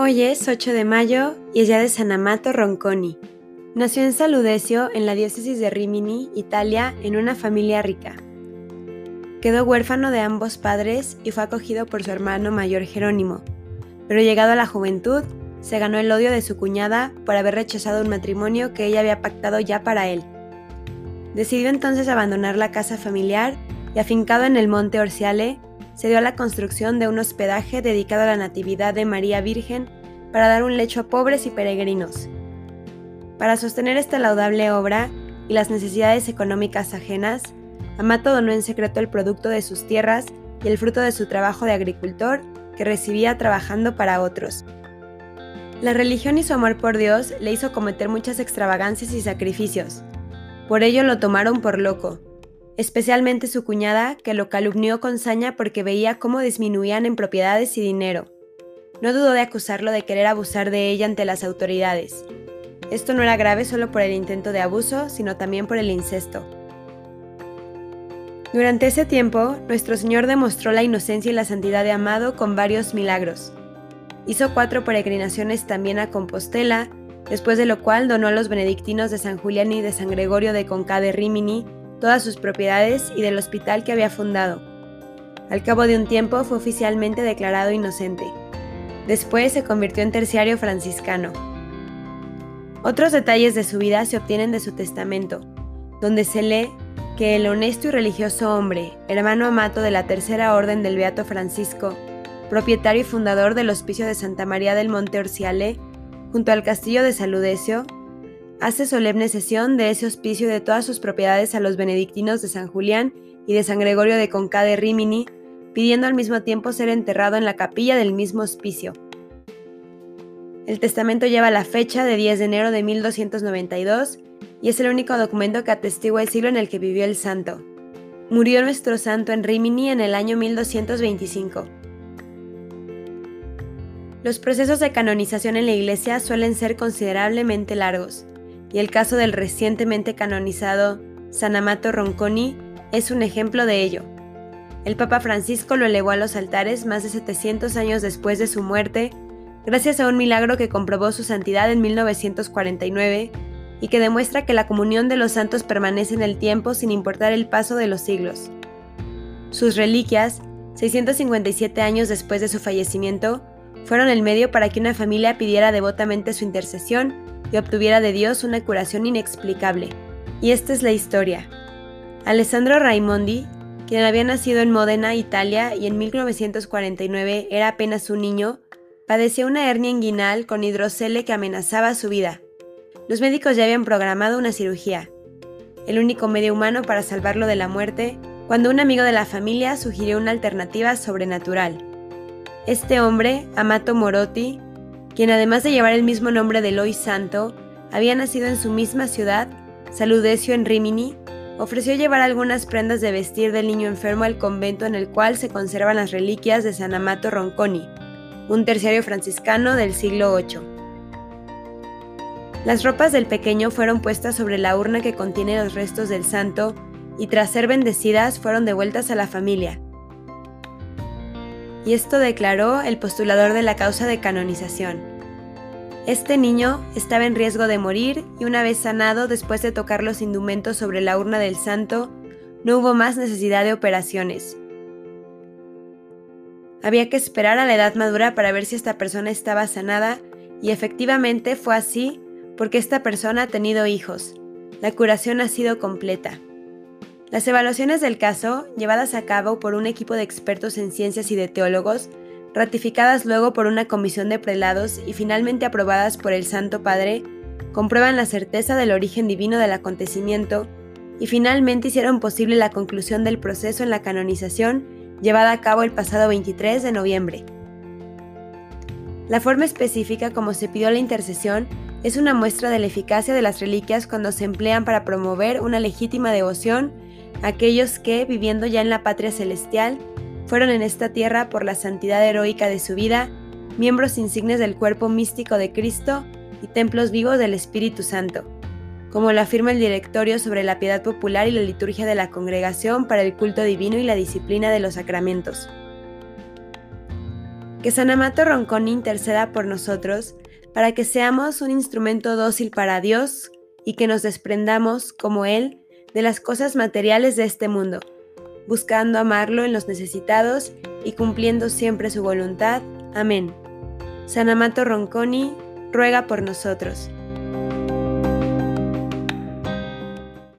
Hoy es 8 de mayo y es día de San Amato Ronconi. Nació en Saludesio, en la diócesis de Rimini, Italia, en una familia rica. Quedó huérfano de ambos padres y fue acogido por su hermano mayor Jerónimo, pero llegado a la juventud, se ganó el odio de su cuñada por haber rechazado un matrimonio que ella había pactado ya para él. Decidió entonces abandonar la casa familiar y afincado en el monte Orciale, se dio a la construcción de un hospedaje dedicado a la Natividad de María Virgen para dar un lecho a pobres y peregrinos. Para sostener esta laudable obra y las necesidades económicas ajenas, Amato donó en secreto el producto de sus tierras y el fruto de su trabajo de agricultor que recibía trabajando para otros. La religión y su amor por Dios le hizo cometer muchas extravagancias y sacrificios. Por ello lo tomaron por loco, especialmente su cuñada, que lo calumnió con saña porque veía cómo disminuían en propiedades y dinero. No dudó de acusarlo de querer abusar de ella ante las autoridades. Esto no era grave solo por el intento de abuso, sino también por el incesto. Durante ese tiempo, nuestro Señor demostró la inocencia y la santidad de Amado con varios milagros. Hizo cuatro peregrinaciones también a Compostela, después de lo cual donó a los benedictinos de San Julián y de San Gregorio de Conca de Rimini todas sus propiedades y del hospital que había fundado. Al cabo de un tiempo fue oficialmente declarado inocente. Después se convirtió en terciario franciscano. Otros detalles de su vida se obtienen de su testamento, donde se lee que el honesto y religioso hombre, hermano amato de la Tercera Orden del Beato Francisco, propietario y fundador del Hospicio de Santa María del Monte Orciale, junto al castillo de Saludecio, hace solemne cesión de ese hospicio de todas sus propiedades a los benedictinos de San Julián y de San Gregorio de Conca de Rimini, pidiendo al mismo tiempo ser enterrado en la capilla del mismo hospicio. El testamento lleva la fecha de 10 de enero de 1292 y es el único documento que atestigua el siglo en el que vivió el santo. Murió nuestro santo en Rimini en el año 1225. Los procesos de canonización en la Iglesia suelen ser considerablemente largos y el caso del recientemente canonizado San Amato Ronconi es un ejemplo de ello. El Papa Francisco lo elevó a los altares más de 700 años después de su muerte, gracias a un milagro que comprobó su santidad en 1949 y que demuestra que la comunión de los santos permanece en el tiempo sin importar el paso de los siglos. Sus reliquias, 657 años después de su fallecimiento, fueron el medio para que una familia pidiera devotamente su intercesión y obtuviera de Dios una curación inexplicable. Y esta es la historia. Alessandro Raimondi, quien había nacido en Módena, Italia, y en 1949 era apenas un niño, padecía una hernia inguinal con hidrocele que amenazaba su vida. Los médicos ya habían programado una cirugía, el único medio humano para salvarlo de la muerte, cuando un amigo de la familia sugirió una alternativa sobrenatural. Este hombre, Amato Morotti, quien además de llevar el mismo nombre de Lois Santo, había nacido en su misma ciudad, Saludecio en Rimini, ofreció llevar algunas prendas de vestir del niño enfermo al convento en el cual se conservan las reliquias de San Amato Ronconi, un terciario franciscano del siglo VIII. Las ropas del pequeño fueron puestas sobre la urna que contiene los restos del santo y tras ser bendecidas fueron devueltas a la familia, y esto declaró el postulador de la causa de canonización. Este niño estaba en riesgo de morir y una vez sanado después de tocar los indumentos sobre la urna del santo, no hubo más necesidad de operaciones. Había que esperar a la edad madura para ver si esta persona estaba sanada y efectivamente fue así porque esta persona ha tenido hijos. La curación ha sido completa. Las evaluaciones del caso, llevadas a cabo por un equipo de expertos en ciencias y de teólogos, ratificadas luego por una comisión de prelados y finalmente aprobadas por el Santo Padre, comprueban la certeza del origen divino del acontecimiento y finalmente hicieron posible la conclusión del proceso en la canonización llevada a cabo el pasado 23 de noviembre. La forma específica como se pidió la intercesión es una muestra de la eficacia de las reliquias cuando se emplean para promover una legítima devoción aquellos que, viviendo ya en la patria celestial, fueron en esta tierra por la santidad heroica de su vida, miembros insignes del cuerpo místico de Cristo y templos vivos del Espíritu Santo, como lo afirma el directorio sobre la piedad popular y la liturgia de la congregación para el culto divino y la disciplina de los sacramentos. Que San Amato Ronconi interceda por nosotros para que seamos un instrumento dócil para Dios y que nos desprendamos, como Él, de las cosas materiales de este mundo, buscando amarlo en los necesitados y cumpliendo siempre su voluntad. Amén. San Amato Ronconi, ruega por nosotros.